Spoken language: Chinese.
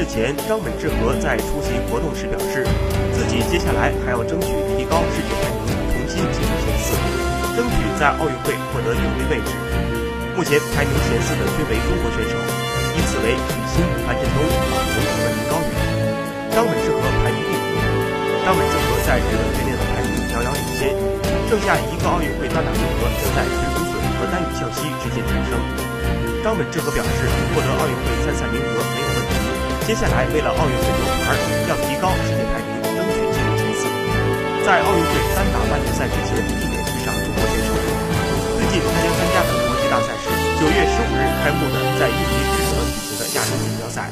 日前，张本智和在出席活动时表示，自己接下来还要争取提高世界排名，重新进入前四，争取在奥运会获得有利位置。目前排名前四的均为中国选手，依次为许昕、樊振东、马龙、和林高远。张本智和排名第五。张本智和在日本队内的排名遥遥领先，剩下一个奥运会单打名额将在石竹笋和丹羽孝希之间产生。张本智和表示，获得奥运会。接下来，为了奥运会夺牌，要提高世界排名，争取进入前四。在奥运会单打半决赛之前，避免遇上中国选手。最近他将参加的国际大赛是九月十五日开幕的在印尼日德举行的亚洲锦标赛。